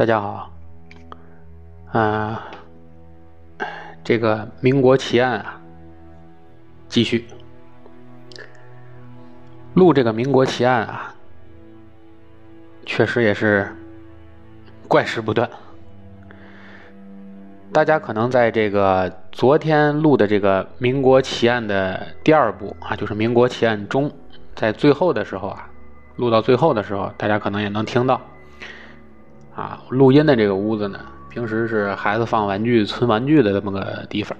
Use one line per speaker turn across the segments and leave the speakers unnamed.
大家好，啊，这个民国奇案啊，继续录这个民国奇案啊，确实也是怪事不断。大家可能在这个昨天录的这个民国奇案的第二部啊，就是民国奇案中，在最后的时候啊，录到最后的时候，大家可能也能听到。啊，录音的这个屋子呢，平时是孩子放玩具、存玩具的这么个地方。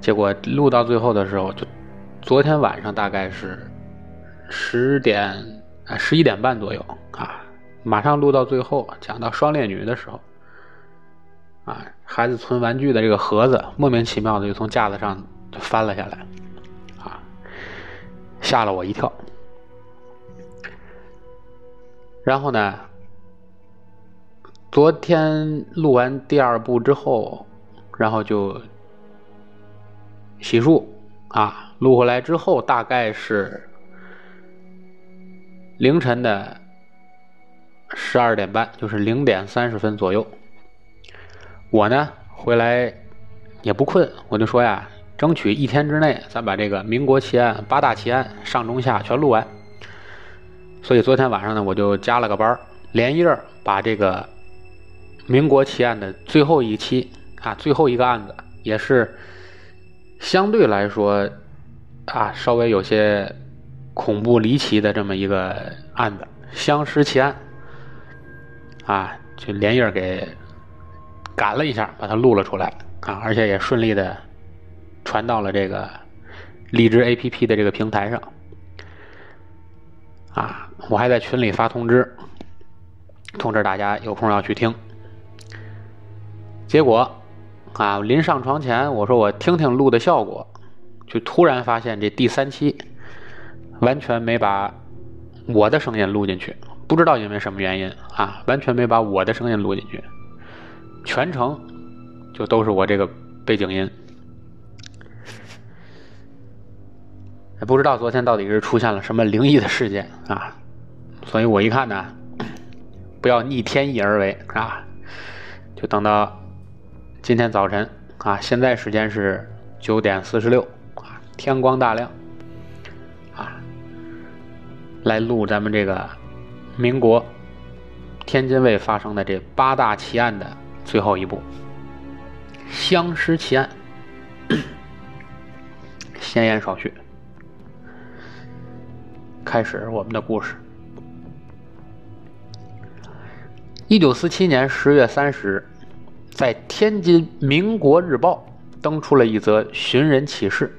结果录到最后的时候，就昨天晚上大概是十点啊十一点半左右啊，马上录到最后，讲到双烈女的时候，啊，孩子存玩具的这个盒子莫名其妙的就从架子上就翻了下来，啊，吓了我一跳。然后呢？昨天录完第二部之后，然后就洗漱啊，录回来之后大概是凌晨的十二点半，就是零点三十分左右。我呢回来也不困，我就说呀，争取一天之内咱把这个民国奇案八大奇案上中下全录完。所以昨天晚上呢，我就加了个班连夜把这个。民国奇案的最后一期啊，最后一个案子也是相对来说啊，稍微有些恐怖离奇的这么一个案子——相识奇案啊，就连夜给赶了一下，把它录了出来啊，而且也顺利的传到了这个荔枝 APP 的这个平台上啊，我还在群里发通知，通知大家有空要去听。结果，啊，临上床前，我说我听听录的效果，就突然发现这第三期完全没把我的声音录进去，不知道因为什么原因啊，完全没把我的声音录进去，全程就都是我这个背景音，也不知道昨天到底是出现了什么灵异的事件啊，所以我一看呢，不要逆天意而为啊，就等到。今天早晨啊，现在时间是九点四十六啊，天光大亮啊，来录咱们这个民国天津卫发生的这八大奇案的最后一部——相尸奇案。闲言少叙，开始我们的故事。一九四七年十月三十日。在天津《民国日报》登出了一则寻人启事。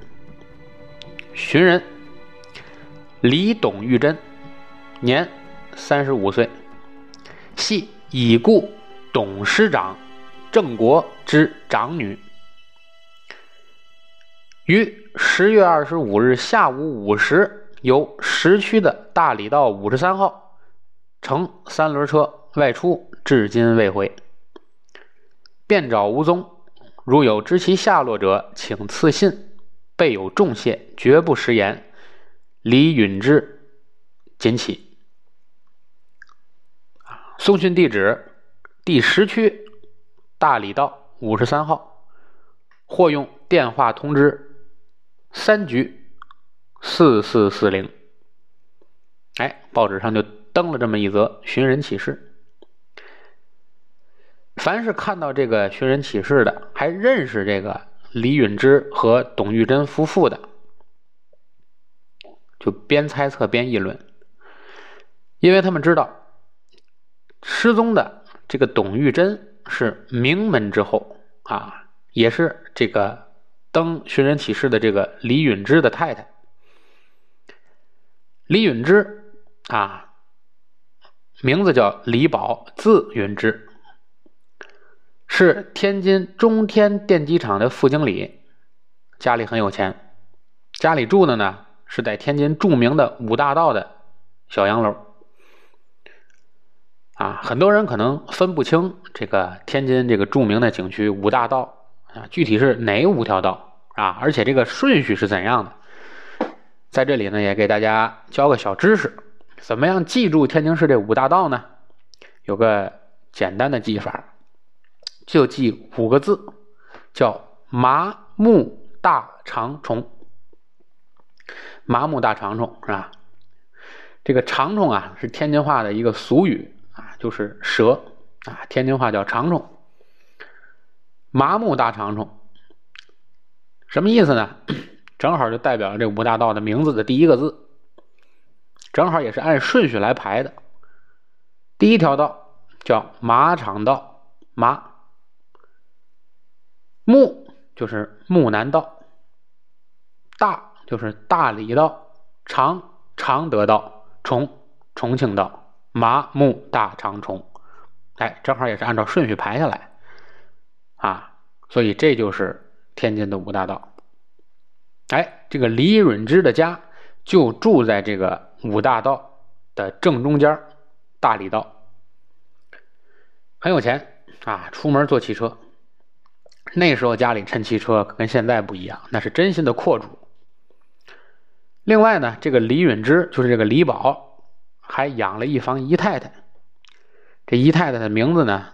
寻人李董玉珍，年三十五岁，系已故董事长郑国之长女。于十月二十五日下午五时，由石区的大理道五十三号乘三轮车外出，至今未回。遍找无踪，如有知其下落者，请赐信。备有重谢，绝不食言。李允之，谨启。送讯地址：第十区大理道五十三号，或用电话通知：三局四四四零。哎，报纸上就登了这么一则寻人启事。凡是看到这个寻人启事的，还认识这个李允之和董玉珍夫妇的，就边猜测边议论，因为他们知道失踪的这个董玉珍是名门之后啊，也是这个登寻人启事的这个李允之的太太。李允之啊，名字叫李宝，字允之。是天津中天电机厂的副经理，家里很有钱，家里住的呢是在天津著名的五大道的小洋楼。啊，很多人可能分不清这个天津这个著名的景区五大道啊，具体是哪五条道啊？而且这个顺序是怎样的？在这里呢，也给大家教个小知识：怎么样记住天津市这五大道呢？有个简单的记法，就记五个字，叫麻木大长虫。麻木大长虫是吧？这个长虫啊，是天津话的一个俗语啊，就是蛇啊，天津话叫长虫。麻木大长虫什么意思呢？正好就代表了这五大道的名字的第一个字，正好也是按顺序来排的。第一条道叫马场道，马木就是木南道，大就是大理道，长常德道，重重庆道，麻木大长虫，哎，正好也是按照顺序排下来啊，所以这就是天津的五大道。哎，这个李允之的家就住在这个五大道的正中间大理道很有钱啊，出门坐汽车。那时候家里趁汽车跟现在不一样，那是真心的阔主。另外呢，这个李允之就是这个李宝，还养了一房姨太太。这姨太太的名字呢，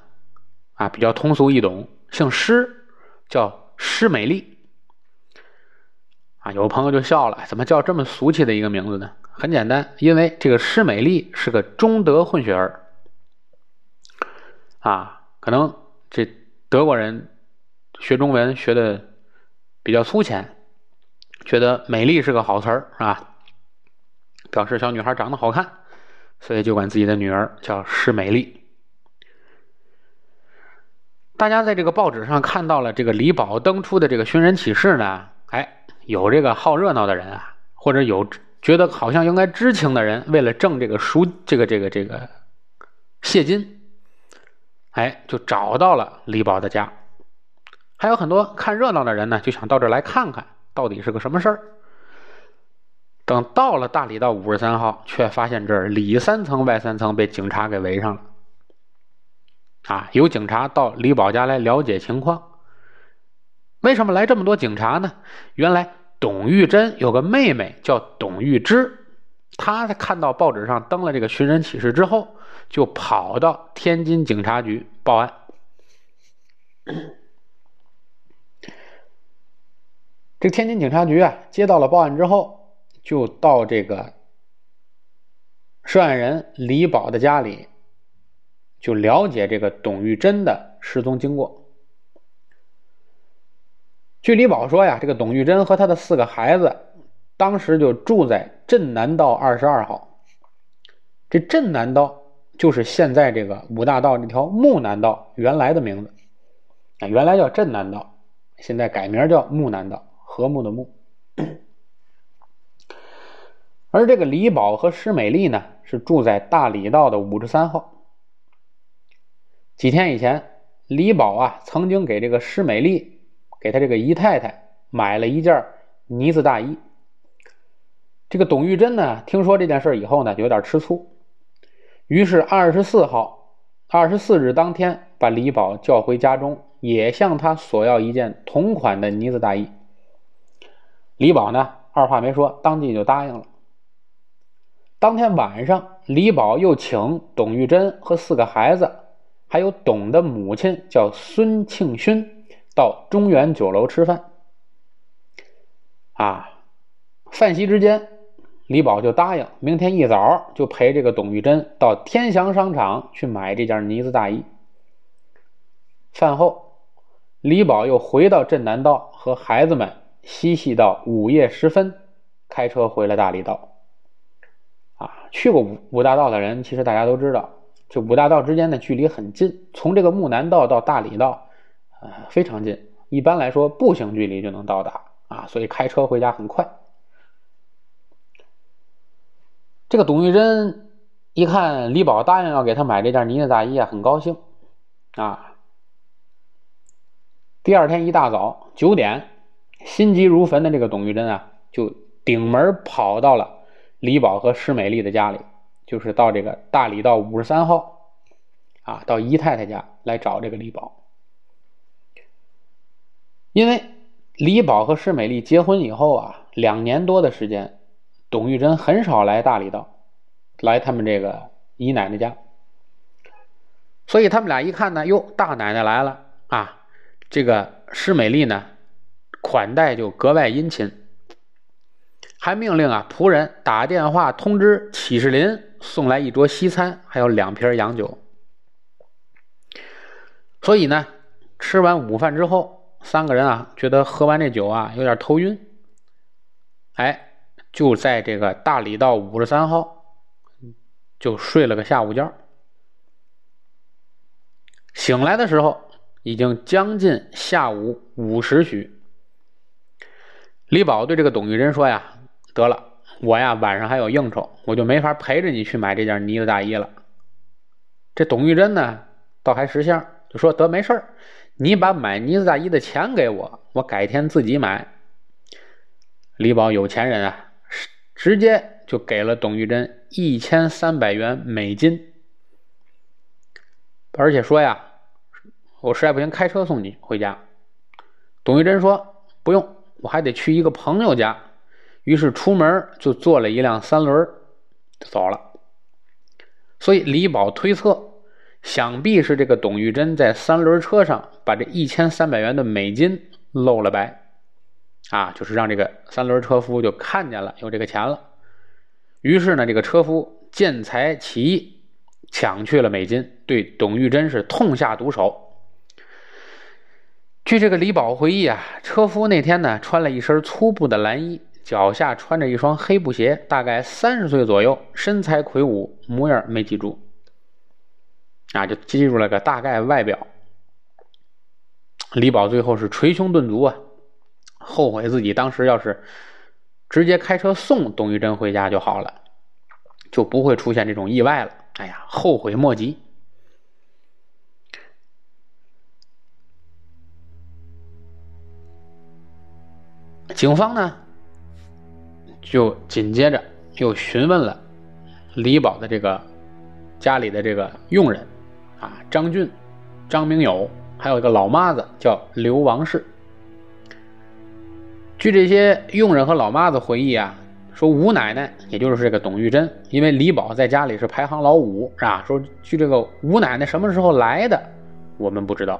啊比较通俗易懂，姓施，叫施美丽。啊，有朋友就笑了，怎么叫这么俗气的一个名字呢？很简单，因为这个施美丽是个中德混血儿。啊，可能这德国人学中文学的比较粗浅，觉得美丽是个好词儿，是吧？表示小女孩长得好看，所以就管自己的女儿叫施美丽。大家在这个报纸上看到了这个李宝登出的这个寻人启事呢，哎。有这个好热闹的人啊，或者有觉得好像应该知情的人，为了挣这个赎这个这个这个谢金，哎，就找到了李宝的家。还有很多看热闹的人呢，就想到这儿来看看到底是个什么事儿。等到了大理道五十三号，却发现这儿里三层外三层被警察给围上了。啊，有警察到李宝家来了解情况。为什么来这么多警察呢？原来董玉珍有个妹妹叫董玉芝，她在看到报纸上登了这个寻人启事之后，就跑到天津警察局报案。这天津警察局啊，接到了报案之后，就到这个涉案人李宝的家里，就了解这个董玉珍的失踪经过。据李宝说呀，这个董玉珍和他的四个孩子，当时就住在镇南道二十二号。这镇南道就是现在这个五大道这条木南道原来的名字啊，原来叫镇南道，现在改名叫木南道，和睦的睦。而这个李宝和施美丽呢，是住在大理道的五十三号。几天以前，李宝啊曾经给这个施美丽。给他这个姨太太买了一件呢子大衣。这个董玉珍呢，听说这件事以后呢，有点吃醋，于是二十四号、二十四日当天，把李宝叫回家中，也向他索要一件同款的呢子大衣。李宝呢，二话没说，当即就答应了。当天晚上，李宝又请董玉珍和四个孩子，还有董的母亲叫孙庆勋。到中原酒楼吃饭，啊，饭席之间，李宝就答应明天一早就陪这个董玉珍到天祥商场去买这件呢子大衣。饭后，李宝又回到镇南道和孩子们嬉戏到午夜时分，开车回了大理道。啊，去过五五大道的人，其实大家都知道，这五大道之间的距离很近，从这个木南道到大理道。啊，非常近，一般来说步行距离就能到达啊，所以开车回家很快。这个董玉珍一看李宝答应要给他买这件呢子大衣啊，很高兴啊。第二天一大早九点，心急如焚的这个董玉珍啊，就顶门跑到了李宝和施美丽的家里，就是到这个大理道五十三号啊，到姨太太家来找这个李宝。因为李宝和施美丽结婚以后啊，两年多的时间，董玉珍很少来大理道，来他们这个姨奶奶家。所以他们俩一看呢，哟，大奶奶来了啊！这个施美丽呢，款待就格外殷勤，还命令啊仆人打电话通知启士林送来一桌西餐，还有两瓶洋酒。所以呢，吃完午饭之后，三个人啊觉得喝完这酒啊有点头晕，哎，就在这个大理道五十三号就睡了个下午觉。醒来的时候，已经将近下午五时许。李宝对这个董玉珍说：“呀，得了，我呀晚上还有应酬，我就没法陪着你去买这件呢子大衣了。”这董玉珍呢，倒还识相，就说：“得，没事儿，你把买呢子大衣的钱给我，我改天自己买。”李宝有钱人啊，直接就给了董玉珍一千三百元美金。而且说呀，我实在不行，开车送你回家。董玉珍说不用，我还得去一个朋友家。于是出门就坐了一辆三轮就走了。所以李宝推测，想必是这个董玉珍在三轮车上把这一千三百元的美金露了白，啊，就是让这个三轮车夫就看见了有这个钱了。于是呢，这个车夫见财起意。抢去了美金，对董玉珍是痛下毒手。据这个李宝回忆啊，车夫那天呢穿了一身粗布的蓝衣，脚下穿着一双黑布鞋，大概三十岁左右，身材魁梧，模样没记住，啊，就记住了个大概外表。李宝最后是捶胸顿足啊，后悔自己当时要是直接开车送董玉珍回家就好了，就不会出现这种意外了。哎呀，后悔莫及。警方呢，就紧接着又询问了李宝的这个家里的这个佣人啊，张俊、张明友，还有一个老妈子叫刘王氏。据这些佣人和老妈子回忆啊。说吴奶奶，也就是这个董玉珍，因为李宝在家里是排行老五，是吧？说据这个吴奶奶什么时候来的，我们不知道。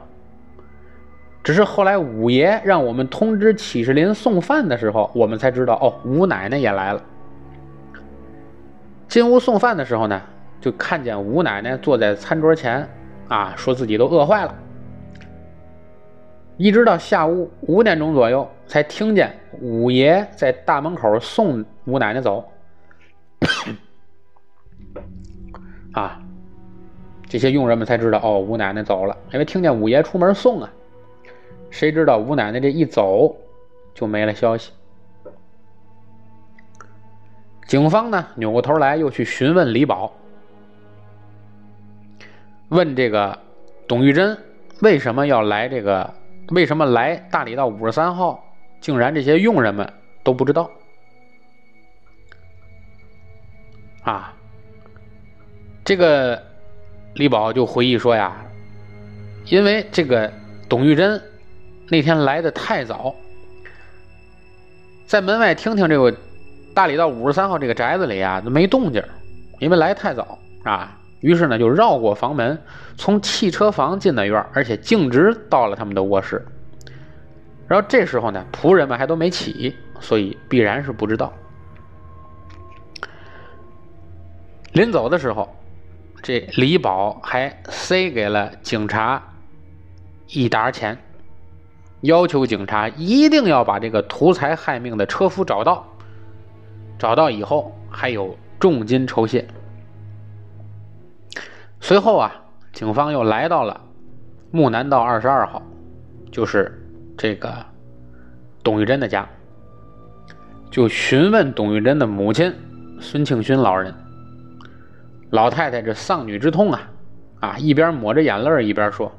只是后来五爷让我们通知启士林送饭的时候，我们才知道，哦，吴奶奶也来了。进屋送饭的时候呢，就看见吴奶奶坐在餐桌前，啊，说自己都饿坏了。一直到下午五点钟左右，才听见五爷在大门口送吴奶奶走。啊，这些佣人们才知道，哦，吴奶奶走了，因为听见五爷出门送啊。谁知道吴奶奶这一走，就没了消息。警方呢，扭过头来又去询问李宝，问这个董玉珍为什么要来这个。为什么来大理道五十三号？竟然这些佣人们都不知道啊！这个李宝就回忆说呀，因为这个董玉珍那天来的太早，在门外听听这个大理道五十三号这个宅子里啊，没动静，因为来太早啊。于是呢，就绕过房门，从汽车房进的院而且径直到了他们的卧室。然后这时候呢，仆人们还都没起，所以必然是不知道。临走的时候，这李宝还塞给了警察一沓钱，要求警察一定要把这个图财害命的车夫找到，找到以后还有重金酬谢。随后啊，警方又来到了木南道二十二号，就是这个董玉珍的家，就询问董玉珍的母亲孙庆勋老人。老太太这丧女之痛啊，啊，一边抹着眼泪一边说：“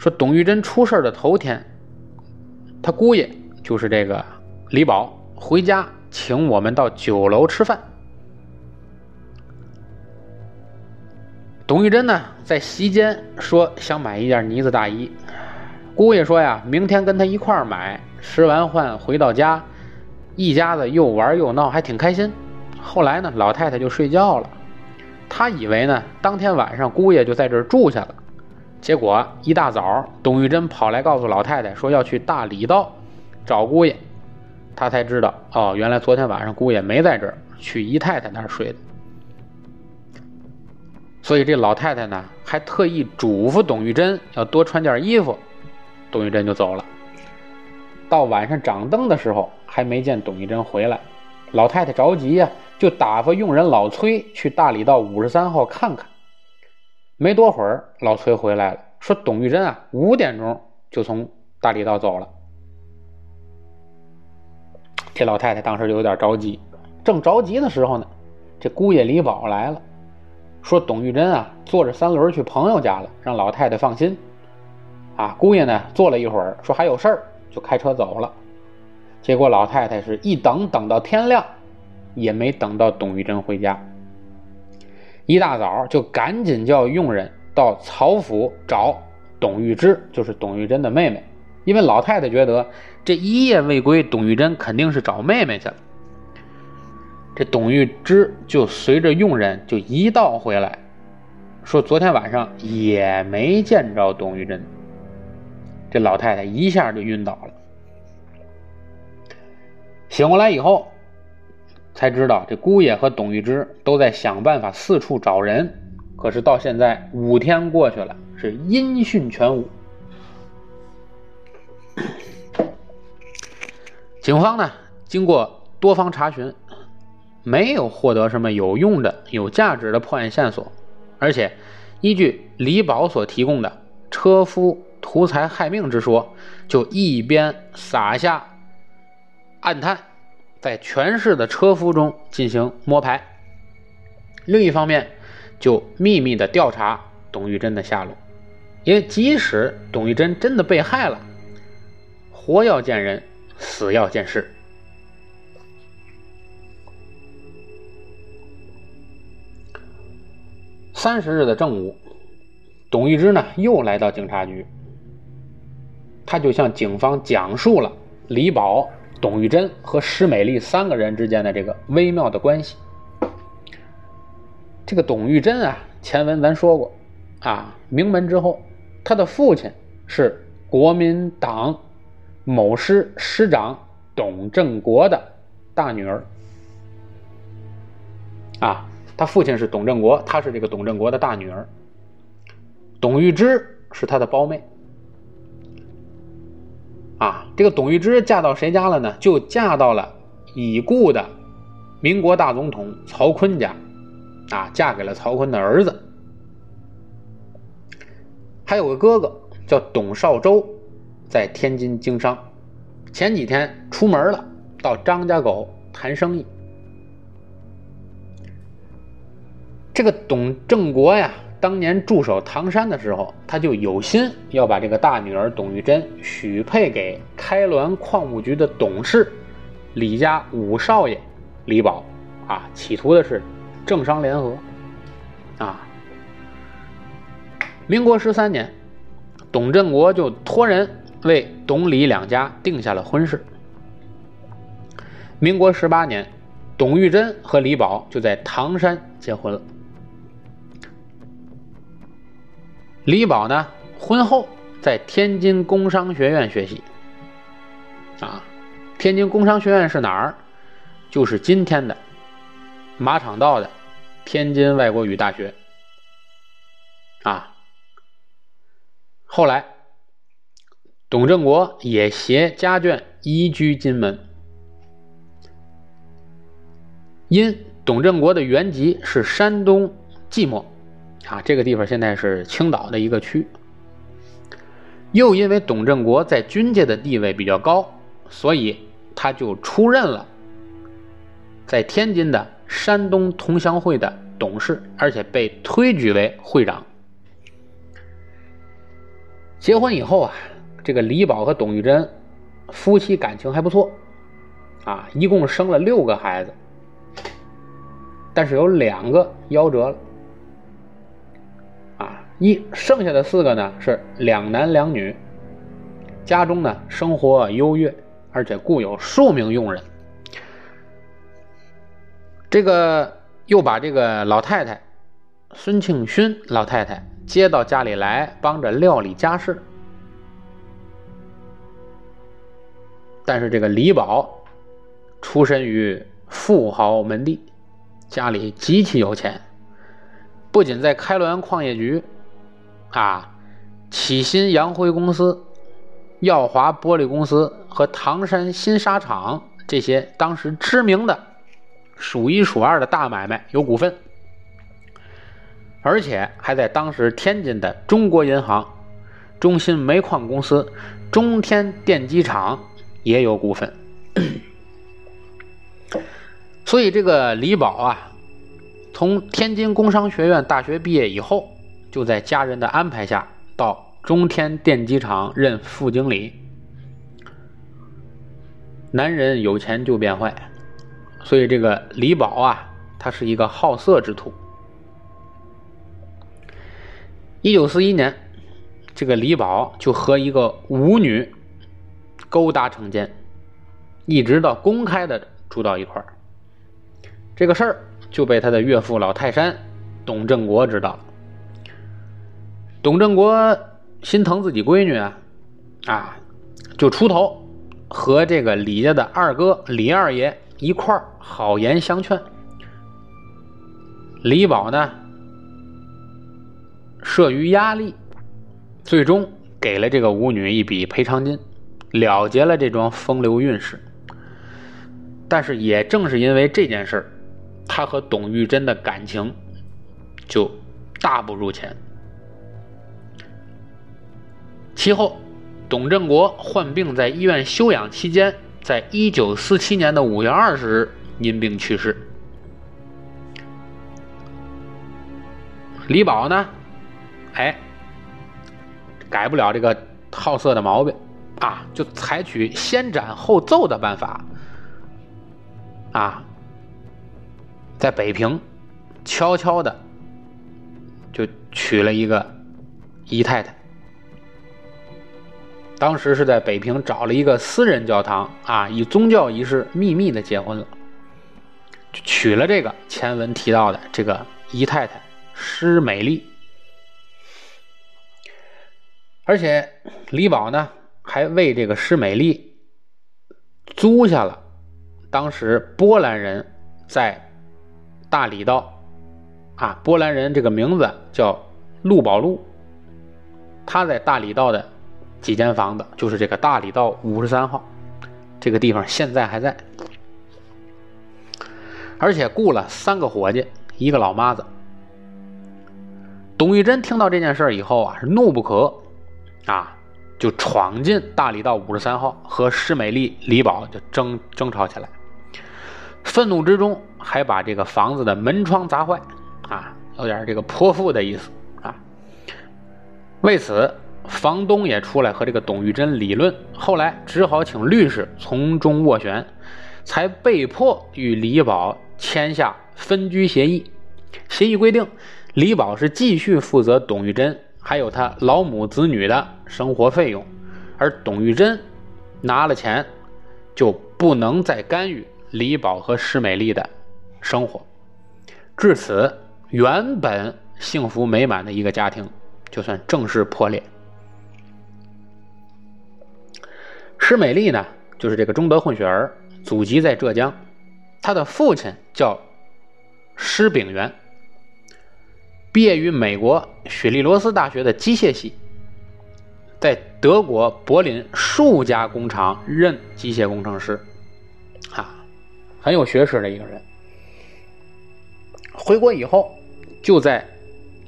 说董玉珍出事的头天，他姑爷就是这个李宝回家请我们到酒楼吃饭。”董玉珍呢，在席间说想买一件呢子大衣，姑爷说呀，明天跟他一块儿买。吃完饭回到家，一家子又玩又闹，还挺开心。后来呢，老太太就睡觉了。他以为呢，当天晚上姑爷就在这儿住下了。结果一大早，董玉珍跑来告诉老太太说要去大理道找姑爷。他才知道，哦，原来昨天晚上姑爷没在这儿，去姨太太那儿睡的。所以这老太太呢，还特意嘱咐董玉珍要多穿件衣服。董玉珍就走了。到晚上掌灯的时候，还没见董玉珍回来。老太太着急呀，就打发佣人老崔去大理道五十三号看看。没多会儿，老崔回来了，说董玉珍啊，五点钟就从大理道走了。这老太太当时就有点着急，正着急的时候呢，这姑爷李宝来了，说董玉珍啊，坐着三轮去朋友家了，让老太太放心。啊，姑爷呢，坐了一会儿，说还有事儿，就开车走了。结果老太太是一等等到天亮，也没等到董玉珍回家。一大早就赶紧叫佣人到曹府找董玉芝，就是董玉珍的妹妹。因为老太太觉得这一夜未归，董玉珍肯定是找妹妹去了。这董玉芝就随着佣人就一道回来，说昨天晚上也没见着董玉珍。这老太太一下就晕倒了。醒过来以后，才知道这姑爷和董玉芝都在想办法四处找人，可是到现在五天过去了，是音讯全无。警方呢，经过多方查询，没有获得什么有用的、有价值的破案线索，而且依据李宝所提供的车夫图财害命之说，就一边撒下。暗探在全市的车夫中进行摸排，另一方面就秘密的调查董玉珍的下落，因为即使董玉珍真的被害了，活要见人，死要见尸。三十日的正午，董玉芝呢又来到警察局，他就向警方讲述了李宝。董玉珍和施美丽三个人之间的这个微妙的关系。这个董玉珍啊，前文咱说过，啊，名门之后，他的父亲是国民党某师师长董振国的大女儿。啊，他父亲是董振国，他是这个董振国的大女儿。董玉芝是他的胞妹。啊，这个董玉芝嫁到谁家了呢？就嫁到了已故的民国大总统曹锟家，啊，嫁给了曹锟的儿子。还有个哥哥叫董少周，在天津经商，前几天出门了，到张家口谈生意。这个董正国呀。当年驻守唐山的时候，他就有心要把这个大女儿董玉珍许配给开滦矿务局的董事李家五少爷李宝，啊，企图的是政商联合，啊。民国十三年，董振国就托人为董李两家定下了婚事。民国十八年，董玉珍和李宝就在唐山结婚了。李宝呢，婚后在天津工商学院学习。啊，天津工商学院是哪儿？就是今天的马场道的天津外国语大学。啊，后来董振国也携家眷移居金门。因董振国的原籍是山东即墨。啊，这个地方现在是青岛的一个区。又因为董振国在军界的地位比较高，所以他就出任了在天津的山东同乡会的董事，而且被推举为会长。结婚以后啊，这个李宝和董玉珍夫妻感情还不错，啊，一共生了六个孩子，但是有两个夭折了。一剩下的四个呢是两男两女，家中呢生活优越，而且雇有数名佣人。这个又把这个老太太孙庆勋老太太接到家里来，帮着料理家事。但是这个李宝出身于富豪门第，家里极其有钱，不仅在开滦矿业局啊、启新洋灰公司、耀华玻璃公司和唐山新纱厂这些当时知名的数一数二的大买卖有股份，而且还在当时天津的中国银行、中信煤矿公司、中天电机厂。也有股份，所以这个李宝啊，从天津工商学院大学毕业以后，就在家人的安排下到中天电机厂任副经理。男人有钱就变坏，所以这个李宝啊，他是一个好色之徒。一九四一年，这个李宝就和一个舞女。勾搭成奸，一直到公开的住到一块儿，这个事儿就被他的岳父老泰山董振国知道了。董振国心疼自己闺女啊，啊，就出头和这个李家的二哥李二爷一块儿好言相劝。李宝呢，慑于压力，最终给了这个舞女一笔赔偿金。了结了这桩风流韵事，但是也正是因为这件事儿，他和董玉珍的感情就大不如前。其后，董振国患病在医院休养期间，在一九四七年的五月二十日因病去世。李宝呢，哎，改不了这个好色的毛病。啊，就采取先斩后奏的办法，啊，在北平悄悄的就娶了一个姨太太。当时是在北平找了一个私人教堂啊，以宗教仪式秘密的结婚了，就娶了这个前文提到的这个姨太太施美丽。而且李宝呢。还为这个施美丽租下了当时波兰人在大理道啊，波兰人这个名字叫陆宝路，他在大理道的几间房子，就是这个大理道五十三号这个地方，现在还在，而且雇了三个伙计，一个老妈子。董玉珍听到这件事以后啊，是怒不可啊。就闯进大理道五十三号，和施美丽、李宝就争争吵起来。愤怒之中，还把这个房子的门窗砸坏，啊，有点这个泼妇的意思啊。为此，房东也出来和这个董玉珍理论，后来只好请律师从中斡旋，才被迫与李宝签下分居协议。协议规定，李宝是继续负责董玉珍。还有他老母子女的生活费用，而董玉珍拿了钱，就不能再干预李宝和施美丽的生活。至此，原本幸福美满的一个家庭，就算正式破裂。施美丽呢，就是这个中德混血儿，祖籍在浙江，他的父亲叫施炳元。毕业于美国雪莉罗斯大学的机械系，在德国柏林数家工厂任机械工程师，啊，很有学识的一个人。回国以后，就在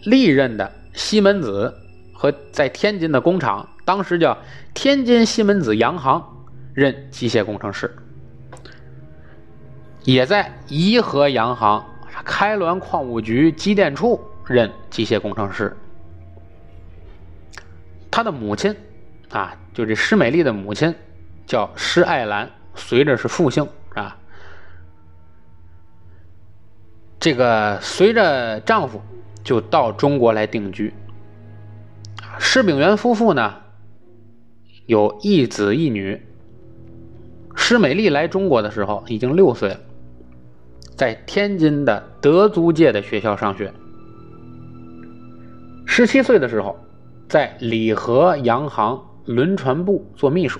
历任的西门子和在天津的工厂，当时叫天津西门子洋行任机械工程师，也在颐和洋行、开滦矿务局机电处。任机械工程师，他的母亲啊，就这施美丽的母亲叫施爱兰，随着是复姓啊。这个随着丈夫就到中国来定居。施炳元夫妇呢有一子一女。施美丽来中国的时候已经六岁了，在天津的德租界的学校上学。十七岁的时候，在里河洋行轮船部做秘书。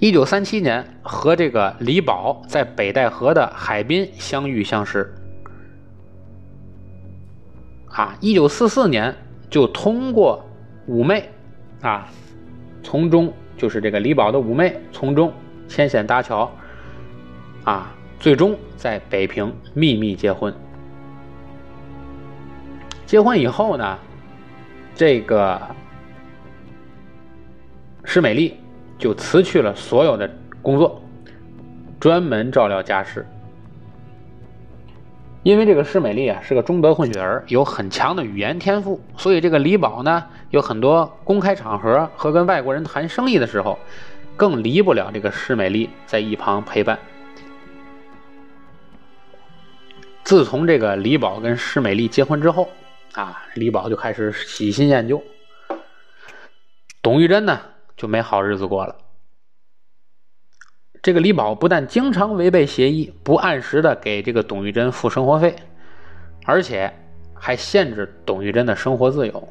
一九三七年，和这个李宝在北戴河的海滨相遇相识。啊，一九四四年就通过五妹，啊，从中就是这个李宝的五妹从中牵线搭桥，啊，最终在北平秘密结婚。结婚以后呢，这个施美丽就辞去了所有的工作，专门照料家事。因为这个施美丽啊是个中德混血儿，有很强的语言天赋，所以这个李宝呢有很多公开场合和跟外国人谈生意的时候，更离不了这个施美丽在一旁陪伴。自从这个李宝跟施美丽结婚之后。啊，李宝就开始喜新厌旧，董玉珍呢就没好日子过了。这个李宝不但经常违背协议，不按时的给这个董玉珍付生活费，而且还限制董玉珍的生活自由。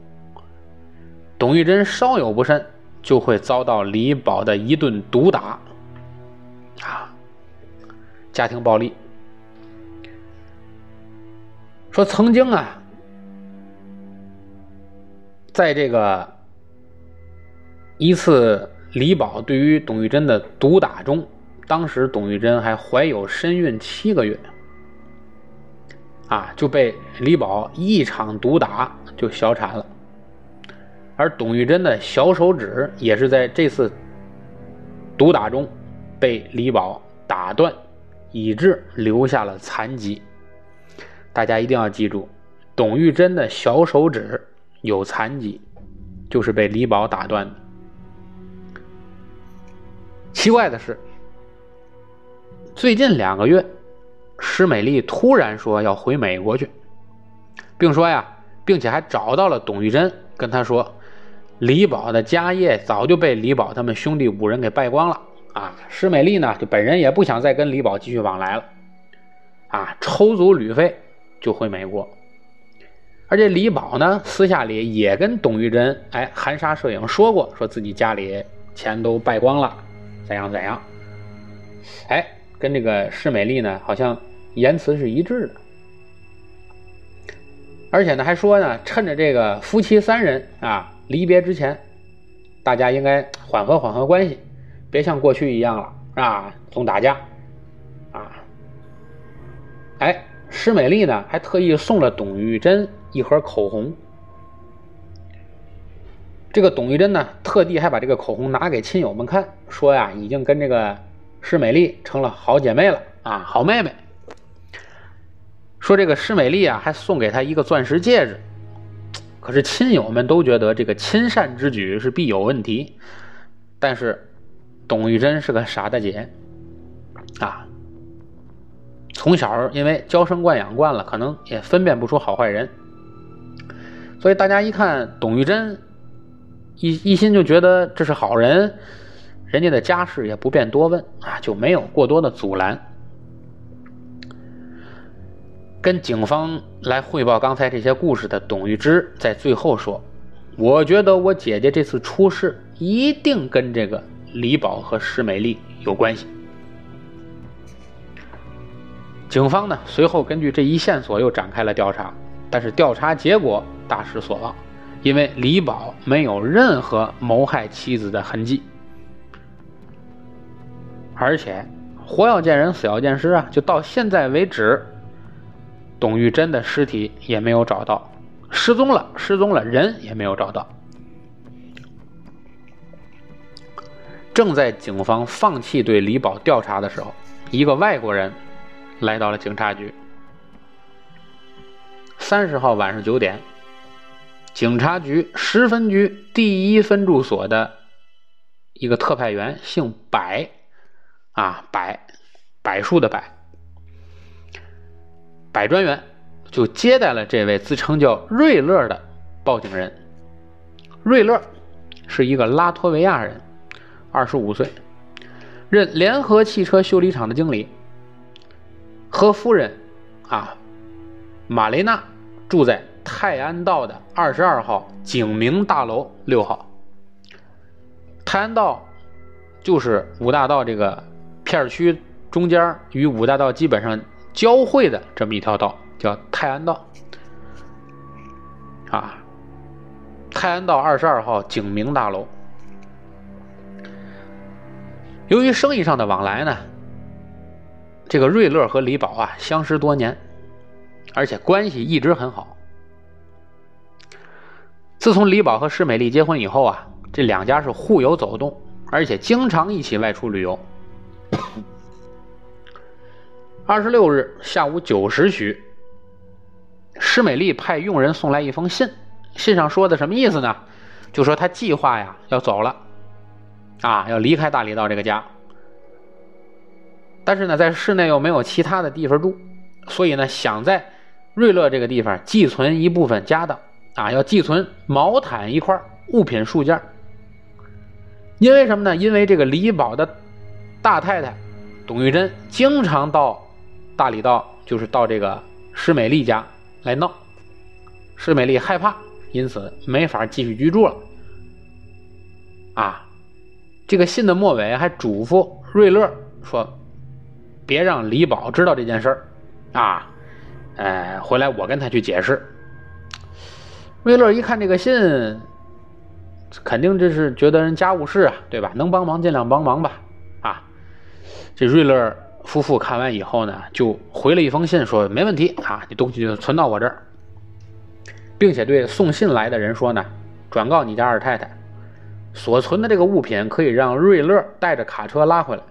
董玉珍稍有不慎，就会遭到李宝的一顿毒打。啊，家庭暴力。说曾经啊。在这个一次李宝对于董玉珍的毒打中，当时董玉珍还怀有身孕七个月，啊，就被李宝一场毒打就小产了，而董玉珍的小手指也是在这次毒打中被李宝打断，以致留下了残疾。大家一定要记住，董玉珍的小手指。有残疾，就是被李宝打断的。奇怪的是，最近两个月，施美丽突然说要回美国去，并说呀，并且还找到了董玉珍，跟他说，李宝的家业早就被李宝他们兄弟五人给败光了啊！施美丽呢，就本人也不想再跟李宝继续往来了，啊，抽足旅费就回美国。而且李宝呢，私下里也跟董玉珍哎含沙射影说过，说自己家里钱都败光了，怎样怎样。哎，跟这个施美丽呢，好像言辞是一致的。而且呢，还说呢，趁着这个夫妻三人啊离别之前，大家应该缓和缓和关系，别像过去一样了啊，总打架啊。哎，施美丽呢，还特意送了董玉珍。一盒口红，这个董玉珍呢，特地还把这个口红拿给亲友们看，说呀，已经跟这个施美丽成了好姐妹了啊，好妹妹。说这个施美丽啊，还送给她一个钻石戒指。可是亲友们都觉得这个亲善之举是必有问题，但是董玉珍是个傻大姐啊，从小因为娇生惯养惯了，可能也分辨不出好坏人。所以大家一看董玉珍，一一心就觉得这是好人，人家的家事也不便多问啊，就没有过多的阻拦。跟警方来汇报刚才这些故事的董玉芝在最后说：“我觉得我姐姐这次出事一定跟这个李宝和施美丽有关系。”警方呢随后根据这一线索又展开了调查，但是调查结果。大失所望，因为李宝没有任何谋害妻子的痕迹，而且活要见人，死要见尸啊！就到现在为止，董玉珍的尸体也没有找到，失踪了，失踪了，人也没有找到。正在警方放弃对李宝调查的时候，一个外国人来到了警察局。三十号晚上九点。警察局十分局第一分驻所的一个特派员姓柏，啊，柏，柏树的柏，柏专员就接待了这位自称叫瑞乐的报警人。瑞乐是一个拉脱维亚人，二十五岁，任联合汽车修理厂的经理，和夫人啊，玛雷娜住在。泰安道的二十二号景明大楼六号。泰安道就是五大道这个片区中间与五大道基本上交汇的这么一条道，叫泰安道。啊，泰安道二十二号景明大楼。由于生意上的往来呢，这个瑞乐和李宝啊相识多年，而且关系一直很好。自从李宝和施美丽结婚以后啊，这两家是互有走动，而且经常一起外出旅游。二十六日下午九时许，施美丽派佣人送来一封信，信上说的什么意思呢？就说他计划呀要走了。啊，要离开大理道这个家，但是呢，在市内又没有其他的地方住，所以呢，想在瑞乐这个地方寄存一部分家当啊，要寄存毛毯一块物品数件。因为什么呢？因为这个李宝的大太太董玉珍经常到大理道，就是到这个施美丽家来闹，施美丽害怕，因此没法继续居住了。啊。这个信的末尾还嘱咐瑞乐说：“别让李宝知道这件事儿，啊，哎，回来我跟他去解释。”瑞乐一看这个信，肯定这是觉得人家务事啊，对吧？能帮忙尽量帮忙吧，啊，这瑞乐夫妇看完以后呢，就回了一封信说：“没问题啊，你东西就存到我这儿，并且对送信来的人说呢，转告你家二太太。”所存的这个物品可以让瑞乐带着卡车拉回来，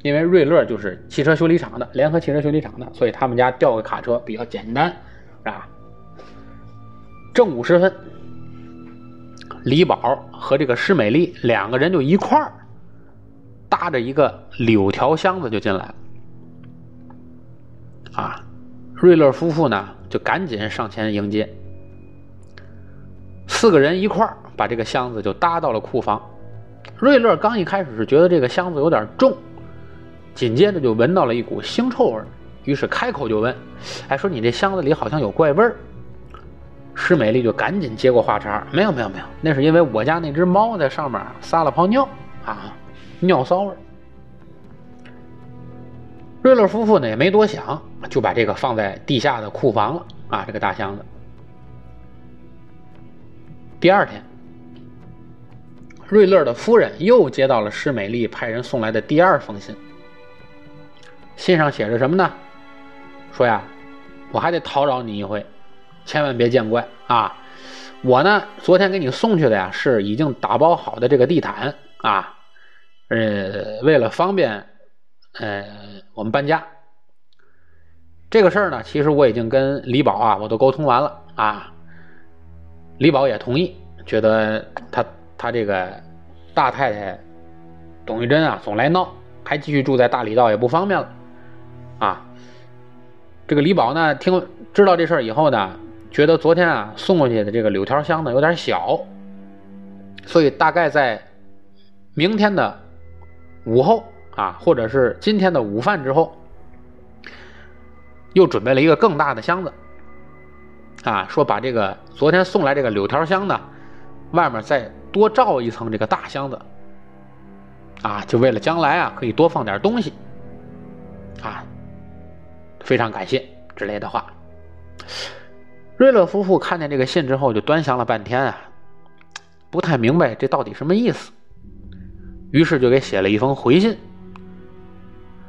因为瑞乐就是汽车修理厂的，联合汽车修理厂的，所以他们家调个卡车比较简单，是吧？正午时分，李宝和这个施美丽两个人就一块儿搭着一个柳条箱子就进来了，啊，瑞乐夫妇呢就赶紧上前迎接，四个人一块儿。把这个箱子就搭到了库房。瑞乐刚一开始是觉得这个箱子有点重，紧接着就闻到了一股腥臭味，于是开口就问：“哎，说你这箱子里好像有怪味儿。”施美丽就赶紧接过话茬：“没有，没有，没有，那是因为我家那只猫在上面撒了泡尿啊，尿骚味。”瑞乐夫妇呢也没多想，就把这个放在地下的库房了啊，这个大箱子。第二天。瑞乐的夫人又接到了施美丽派人送来的第二封信，信上写着什么呢？说呀，我还得叨扰你一回，千万别见怪啊！我呢，昨天给你送去的呀，是已经打包好的这个地毯啊，呃，为了方便，呃，我们搬家。这个事儿呢，其实我已经跟李宝啊，我都沟通完了啊，李宝也同意，觉得他。他这个大太太董玉珍啊，总来闹，还继续住在大理道也不方便了啊。这个李宝呢，听知道这事儿以后呢，觉得昨天啊送过去的这个柳条箱呢有点小，所以大概在明天的午后啊，或者是今天的午饭之后，又准备了一个更大的箱子啊，说把这个昨天送来这个柳条箱呢，外面再。多罩一层这个大箱子，啊，就为了将来啊可以多放点东西，啊，非常感谢之类的话。瑞乐夫妇看见这个信之后，就端详了半天啊，不太明白这到底什么意思，于是就给写了一封回信，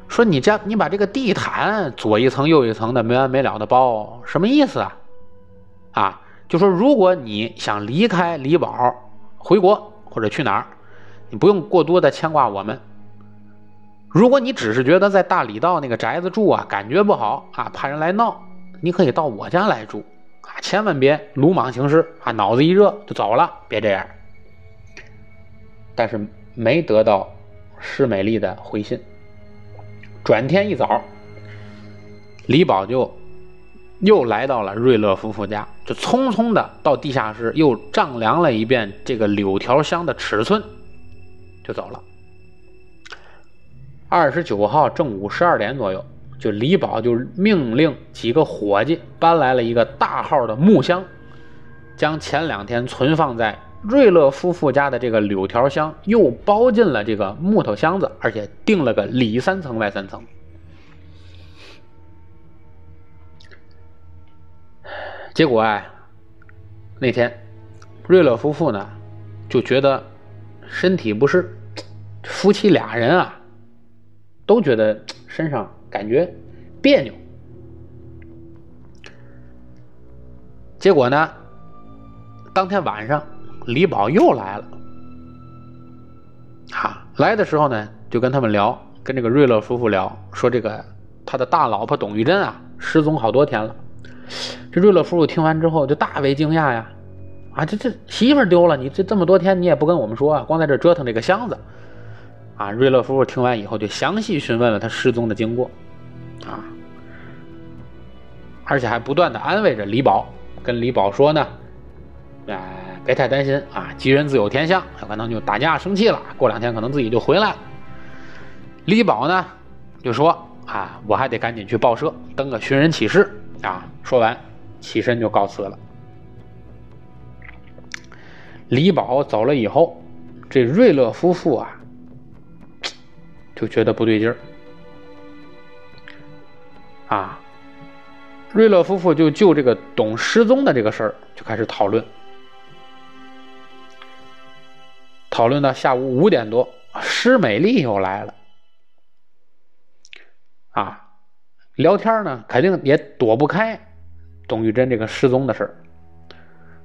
说你这你把这个地毯左一层右一层的没完没了的包，什么意思啊？啊，就说如果你想离开李宝。回国或者去哪儿，你不用过多的牵挂我们。如果你只是觉得在大理道那个宅子住啊，感觉不好啊，怕人来闹，你可以到我家来住啊，千万别鲁莽行事啊，脑子一热就走了，别这样。但是没得到施美丽的回信。转天一早，李宝就。又来到了瑞乐夫妇家，就匆匆的到地下室又丈量了一遍这个柳条箱的尺寸，就走了。二十九号正午十二点左右，就李宝就命令几个伙计搬来了一个大号的木箱将前两天存放在瑞乐夫妇家的这个柳条箱又包进了这个木头箱子，而且定了个里三层外三层。结果啊，那天瑞乐夫妇呢就觉得身体不适，夫妻俩人啊都觉得身上感觉别扭。结果呢，当天晚上李宝又来了，哈，来的时候呢就跟他们聊，跟这个瑞乐夫妇聊，说这个他的大老婆董玉珍啊失踪好多天了。这瑞乐夫妇听完之后就大为惊讶呀，啊，这这媳妇丢了，你这这么多天你也不跟我们说啊，光在这折腾这个箱子，啊，瑞乐夫妇听完以后就详细询问了他失踪的经过，啊，而且还不断的安慰着李宝，跟李宝说呢，哎，别太担心啊，吉人自有天相，有可能就打架生气了，过两天可能自己就回来了。李宝呢就说啊，我还得赶紧去报社登个寻人启事。啊！说完，起身就告辞了。李宝走了以后，这瑞乐夫妇啊，就觉得不对劲儿。啊，瑞乐夫妇就就这个董失踪的这个事儿就开始讨论，讨论到下午五点多，施美丽又来了。啊。聊天呢，肯定也躲不开董玉珍这个失踪的事。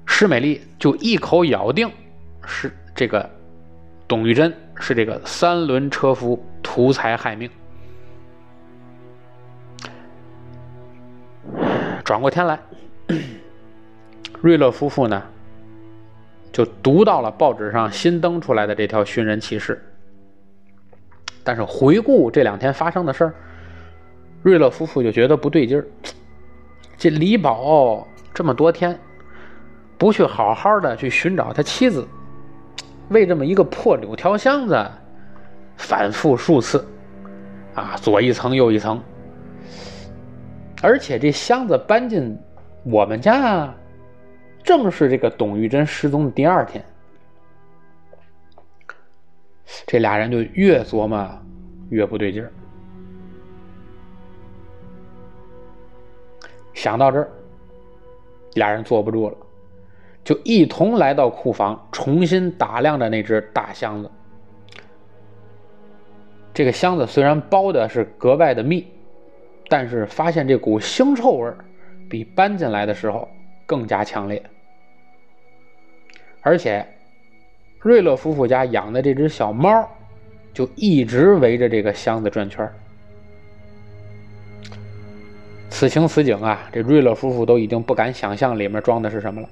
施美丽就一口咬定是这个董玉珍是这个三轮车夫图财害命。转过天来，瑞乐夫妇呢就读到了报纸上新登出来的这条寻人启事，但是回顾这两天发生的事儿。瑞乐夫妇就觉得不对劲儿，这李宝这么多天不去好好的去寻找他妻子，为这么一个破柳条箱子反复数次，啊，左一层右一层，而且这箱子搬进我们家，正是这个董玉珍失踪的第二天，这俩人就越琢磨越不对劲儿。想到这儿，俩人坐不住了，就一同来到库房，重新打量着那只大箱子。这个箱子虽然包的是格外的密，但是发现这股腥臭味比搬进来的时候更加强烈。而且，瑞乐夫妇家养的这只小猫，就一直围着这个箱子转圈。此情此景啊，这瑞乐夫妇都已经不敢想象里面装的是什么了，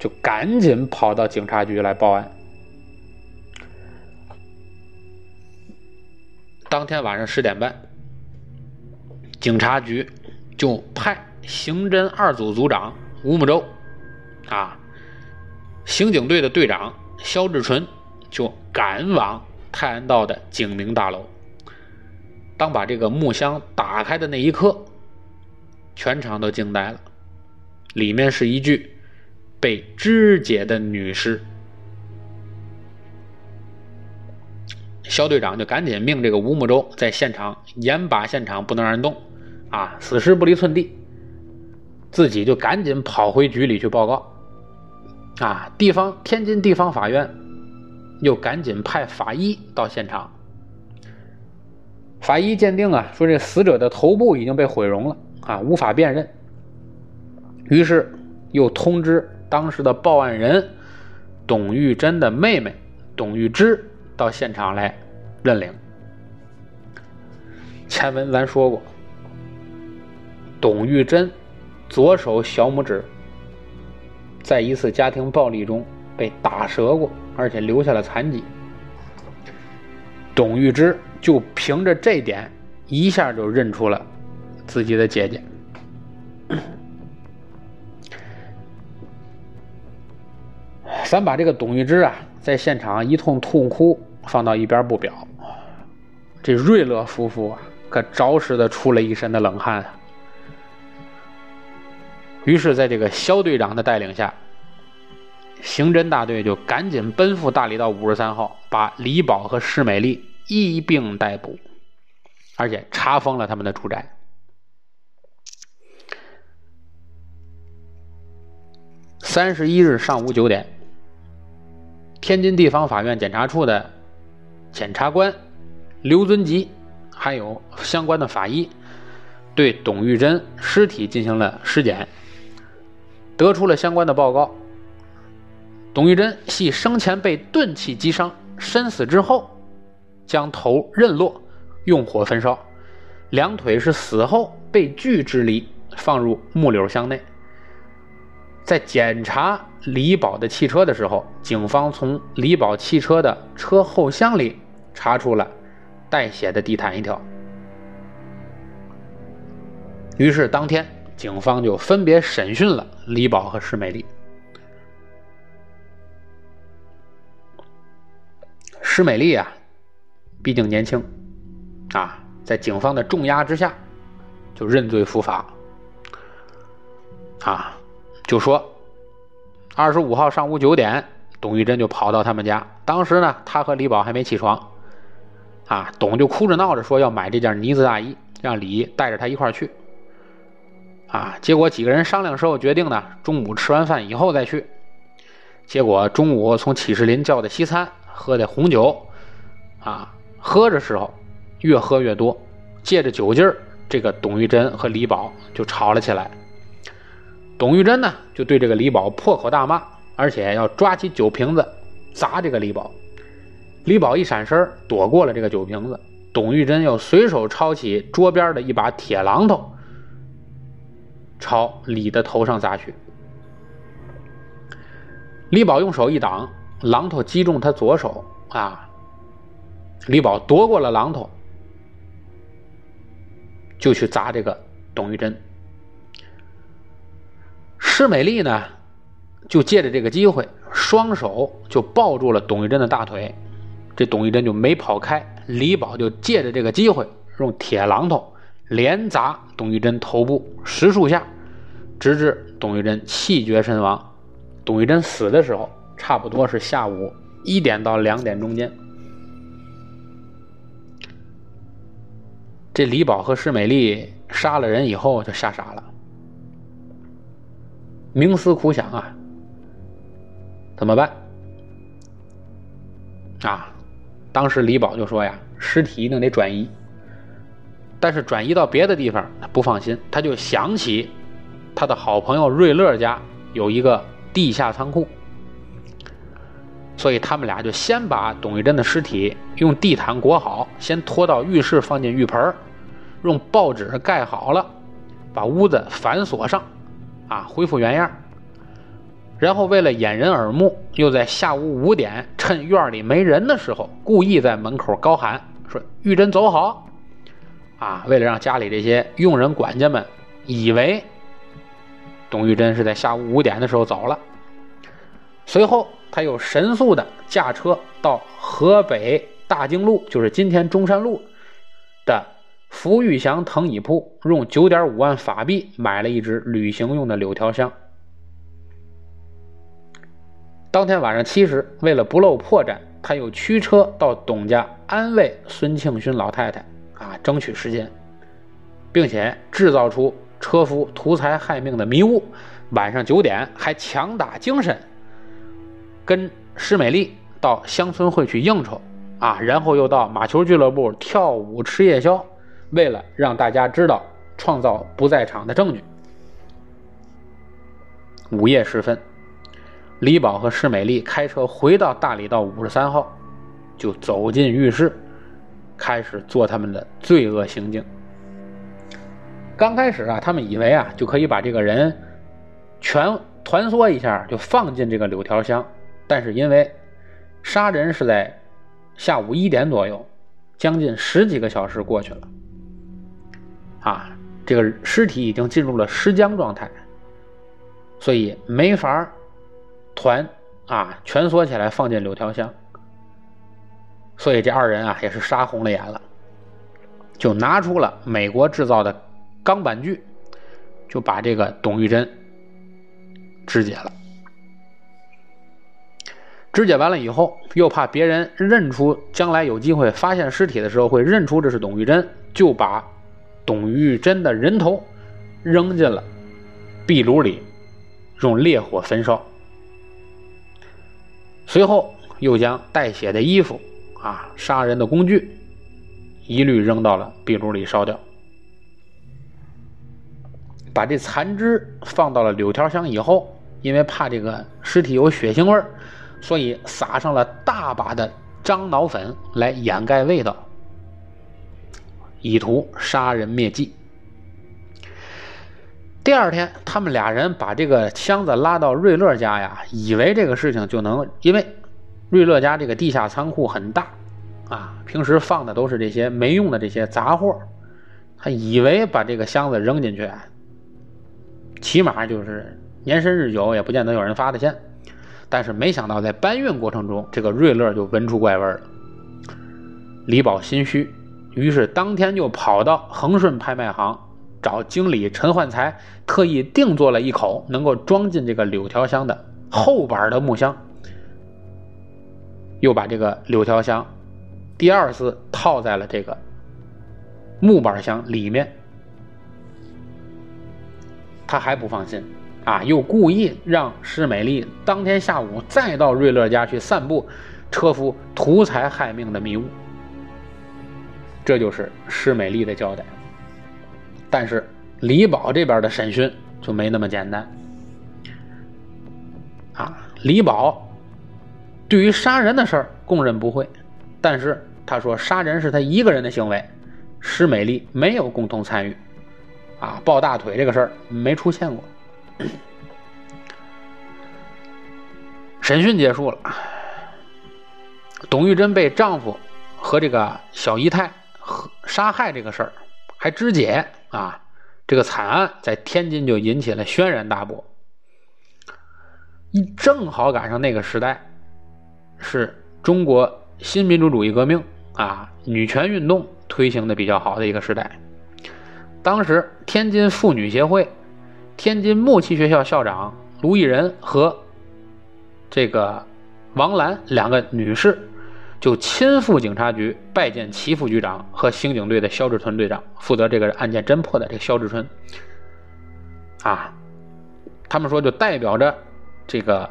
就赶紧跑到警察局来报案。当天晚上十点半，警察局就派刑侦二组组长吴木洲，啊，刑警队的队长肖志纯就赶往泰安道的警明大楼。当把这个木箱打开的那一刻，全场都惊呆了。里面是一具被肢解的女尸。肖队长就赶紧命这个吴木洲在现场严把现场，不能让人动，啊，死尸不离寸地。自己就赶紧跑回局里去报告。啊，地方天津地方法院又赶紧派法医到现场。法医鉴定啊，说这死者的头部已经被毁容了啊，无法辨认。于是又通知当时的报案人董玉珍的妹妹董玉芝到现场来认领。前文咱说过，董玉珍左手小拇指在一次家庭暴力中被打折过，而且留下了残疾。董玉芝。就凭着这点，一下就认出了自己的姐姐。咱把这个董玉芝啊，在现场一通痛哭放到一边不表，这瑞乐夫妇啊，可着实的出了一身的冷汗。于是，在这个肖队长的带领下，刑侦大队就赶紧奔赴大理道五十三号，把李宝和施美丽一并逮捕，而且查封了他们的住宅。三十一日上午九点，天津地方法院检察处的检察官刘尊吉，还有相关的法医，对董玉珍尸体进行了尸检，得出了相关的报告。董玉珍系生前被钝器击伤，身死之后将头刃落，用火焚烧，两腿是死后被锯之离，放入木柳箱内。在检查李宝的汽车的时候，警方从李宝汽车的车后箱里查出了带血的地毯一条。于是当天，警方就分别审讯了李宝和施美丽。施美丽啊，毕竟年轻，啊，在警方的重压之下，就认罪伏法，啊。就说，二十五号上午九点，董玉珍就跑到他们家。当时呢，他和李宝还没起床，啊，董就哭着闹着说要买这件呢子大衣，让李带着他一块去。啊，结果几个人商量时候决定呢，中午吃完饭以后再去。结果中午从启士林叫的西餐，喝的红酒，啊，喝着时候越喝越多，借着酒劲儿，这个董玉珍和李宝就吵了起来。董玉珍呢，就对这个李宝破口大骂，而且要抓起酒瓶子砸这个李宝。李宝一闪身躲过了这个酒瓶子，董玉珍又随手抄起桌边的一把铁榔头，朝李的头上砸去。李宝用手一挡，榔头击中他左手啊！李宝夺过了榔头，就去砸这个董玉珍。施美丽呢，就借着这个机会，双手就抱住了董玉珍的大腿，这董玉珍就没跑开。李宝就借着这个机会，用铁榔头连砸董玉珍头部十数下，直至董玉珍气绝身亡。董玉珍死的时候，差不多是下午一点到两点中间。这李宝和施美丽杀了人以后，就吓傻了。冥思苦想啊，怎么办？啊，当时李宝就说呀，尸体一定得转移，但是转移到别的地方他不放心，他就想起他的好朋友瑞乐家有一个地下仓库，所以他们俩就先把董玉珍的尸体用地毯裹好，先拖到浴室放进浴盆用报纸盖好了，把屋子反锁上。啊，恢复原样然后为了掩人耳目，又在下午五点趁院里没人的时候，故意在门口高喊说：“玉珍走好！”啊，为了让家里这些佣人管家们以为董玉珍是在下午五点的时候走了。随后，他又神速的驾车到河北大经路，就是今天中山路的。福玉祥藤椅铺用九点五万法币买了一只旅行用的柳条箱。当天晚上七时，为了不露破绽，他又驱车到董家安慰孙庆勋老太太，啊，争取时间，并且制造出车夫图财害命的迷雾。晚上九点还强打精神，跟施美丽到乡村会去应酬，啊，然后又到马球俱乐部跳舞吃夜宵。为了让大家知道，创造不在场的证据。午夜时分，李宝和施美丽开车回到大理道五十三号，就走进浴室，开始做他们的罪恶行径。刚开始啊，他们以为啊就可以把这个人全团缩一下，就放进这个柳条箱。但是因为杀人是在下午一点左右，将近十几个小时过去了。啊，这个尸体已经进入了尸僵状态，所以没法团啊蜷缩起来放进柳条箱。所以这二人啊也是杀红了眼了，就拿出了美国制造的钢板锯，就把这个董玉珍肢解了。肢解完了以后，又怕别人认出，将来有机会发现尸体的时候会认出这是董玉珍，就把董玉珍的人头扔进了壁炉里，用烈火焚烧。随后又将带血的衣服啊、杀人的工具一律扔到了壁炉里烧掉。把这残肢放到了柳条箱以后，因为怕这个尸体有血腥味儿，所以撒上了大把的樟脑粉来掩盖味道，以图杀人灭迹。第二天，他们俩人把这个箱子拉到瑞乐家呀，以为这个事情就能，因为瑞乐家这个地下仓库很大啊，平时放的都是这些没用的这些杂货，他以为把这个箱子扔进去。起码就是年深日久，也不见得有人发的现。但是没想到，在搬运过程中，这个瑞乐就闻出怪味了。李宝心虚，于是当天就跑到恒顺拍卖行找经理陈焕才，特意定做了一口能够装进这个柳条箱的厚板的木箱，又把这个柳条箱第二次套在了这个木板箱里面。他还不放心，啊，又故意让施美丽当天下午再到瑞乐家去散步，车夫图财害命的迷雾。这就是施美丽的交代。但是李宝这边的审讯就没那么简单。啊，李宝对于杀人的事儿供认不讳，但是他说杀人是他一个人的行为，施美丽没有共同参与。啊，抱大腿这个事儿没出现过。审讯结束了，董玉珍被丈夫和这个小姨太杀害这个事儿还肢解啊，这个惨案在天津就引起了轩然大波。一正好赶上那个时代，是中国新民主主义革命啊，女权运动推行的比较好的一个时代。当时，天津妇女协会、天津木器学校校长卢艺仁和这个王兰两个女士就亲赴警察局拜见齐副局长和刑警队的肖志春队长，负责这个案件侦破的这个肖志春。啊，他们说就代表着这个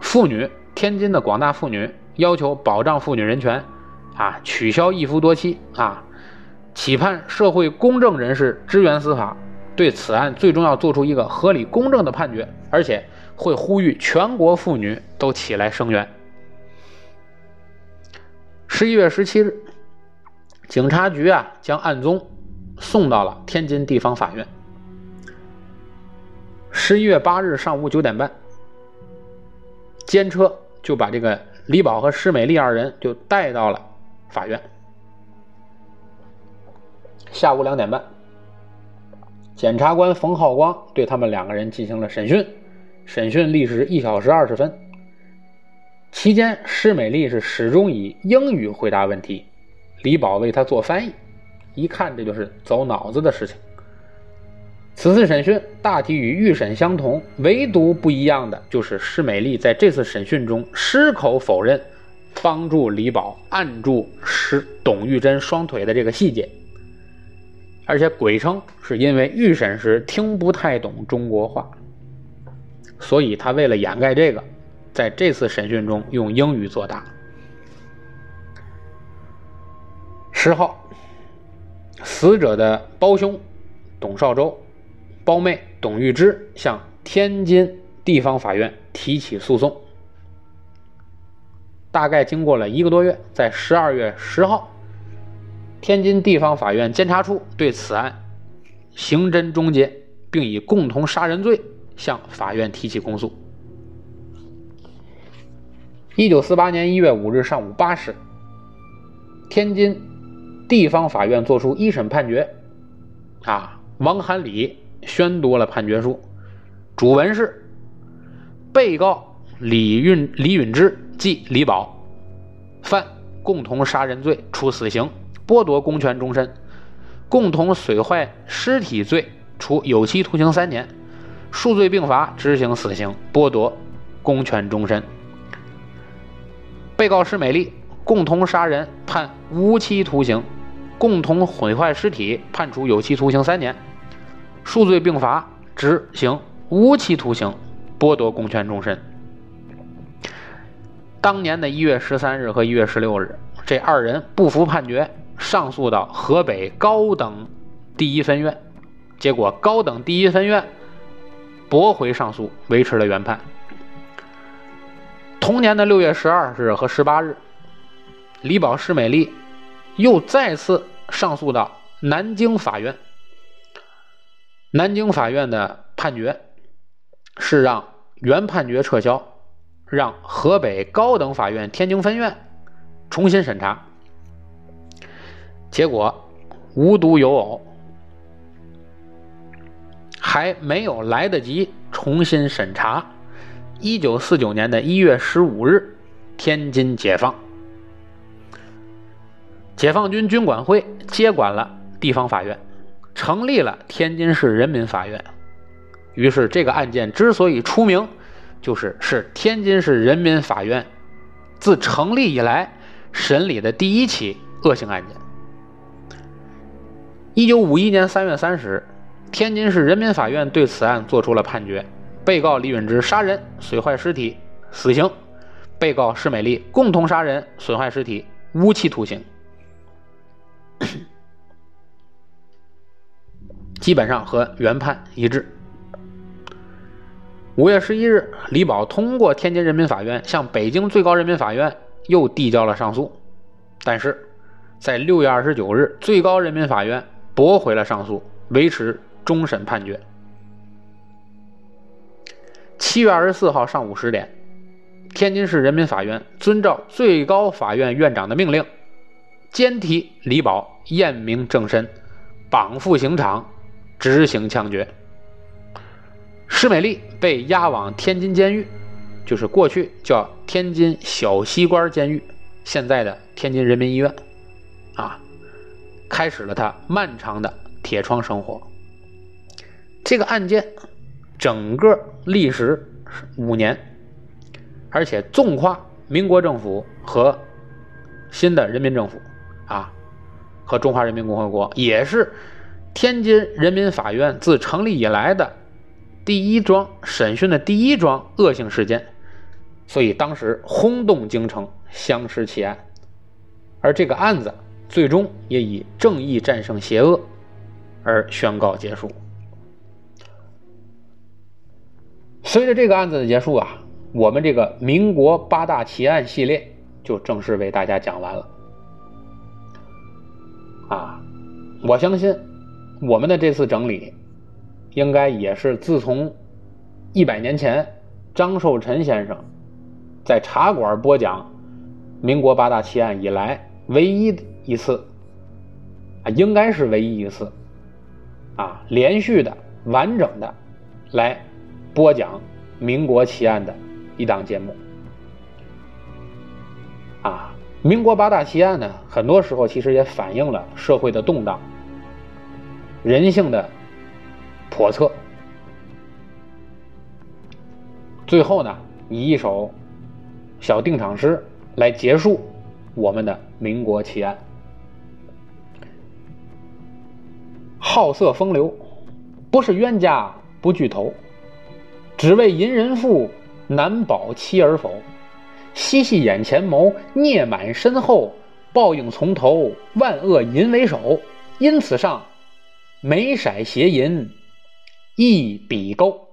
妇女，天津的广大妇女要求保障妇女人权，啊，取消一夫多妻，啊。期盼社会公正人士支援司法，对此案最终要做出一个合理公正的判决，而且会呼吁全国妇女都起来声援。十一月十七日，警察局啊将案宗送到了天津地方法院。十一月八日上午九点半，监车就把这个李宝和施美丽二人就带到了法院。下午两点半，检察官冯浩光对他们两个人进行了审讯，审讯历时一小时二十分。期间，施美丽是始终以英语回答问题，李宝为他做翻译。一看，这就是走脑子的事情。此次审讯大体与预审相同，唯独不一样的就是施美丽在这次审讯中矢口否认帮助李宝按住施董玉珍双腿的这个细节。而且鬼称是因为预审时听不太懂中国话，所以他为了掩盖这个，在这次审讯中用英语作答。十号，死者的胞兄董绍周、胞妹董玉芝向天津地方法院提起诉讼。大概经过了一个多月，在十二月十号。天津地方法院监察处对此案刑侦终结，并以共同杀人罪向法院提起公诉。一九四八年一月五日上午八时，天津地方法院作出一审判决。啊，王涵礼宣读了判决书，主文是：被告李运李允之即李宝，犯共同杀人罪，处死刑。剥夺公权终身，共同损坏尸体罪，处有期徒刑三年；数罪并罚，执行死刑，剥夺公权终身。被告施美丽共同杀人，判无期徒刑；共同毁坏尸体，判处有期徒刑三年。数罪并罚，执行无期徒刑，剥夺公权终身。当年的一月十三日和一月十六日，这二人不服判决，上诉到河北高等第一分院，结果高等第一分院驳回上诉，维持了原判。同年的六月十二日和十八日，李宝施美丽又再次上诉到南京法院。南京法院的判决是让原判决撤销，让河北高等法院天津分院重新审查。结果无独有偶，还没有来得及重新审查。一九四九年的一月十五日，天津解放，解放军军管会接管了地方法院，成立了天津市人民法院。于是，这个案件之所以出名，就是是天津市人民法院自成立以来审理的第一起恶性案件。一九五一年三月三十日，天津市人民法院对此案作出了判决。被告李允之杀人损坏尸体，死刑；被告施美丽共同杀人损坏尸体，无期徒刑。基本上和原判一致。五月十一日，李宝通过天津人民法院向北京最高人民法院又递交了上诉，但是在六月二十九日，最高人民法院驳回了上诉，维持终审判决。七月二十四号上午十点，天津市人民法院遵照最高法院院长的命令，监提李宝验明正身，绑赴刑场执行枪决。施美丽被押往天津监狱，就是过去叫天津小西关监狱，现在的天津人民医院，啊，开始了他漫长的铁窗生活。这个案件。整个历时五年，而且纵跨民国政府和新的人民政府啊，和中华人民共和国，也是天津人民法院自成立以来的第一桩审讯的第一桩恶性事件，所以当时轰动京城，相持奇案，而这个案子最终也以正义战胜邪恶而宣告结束。随着这个案子的结束啊，我们这个民国八大奇案系列就正式为大家讲完了。啊，我相信我们的这次整理，应该也是自从一百年前张寿臣先生在茶馆播讲民国八大奇案以来唯一一次啊，应该是唯一一次啊，连续的完整的来。播讲民国奇案的一档节目啊，民国八大奇案呢，很多时候其实也反映了社会的动荡、人性的叵测。最后呢，以一首小定场诗来结束我们的民国奇案。好色风流，不是冤家不聚头。只为淫人妇，难保妻儿否？嬉戏眼前谋，孽满身后，报应从头，万恶淫为首。因此上，眉色斜银，一笔勾。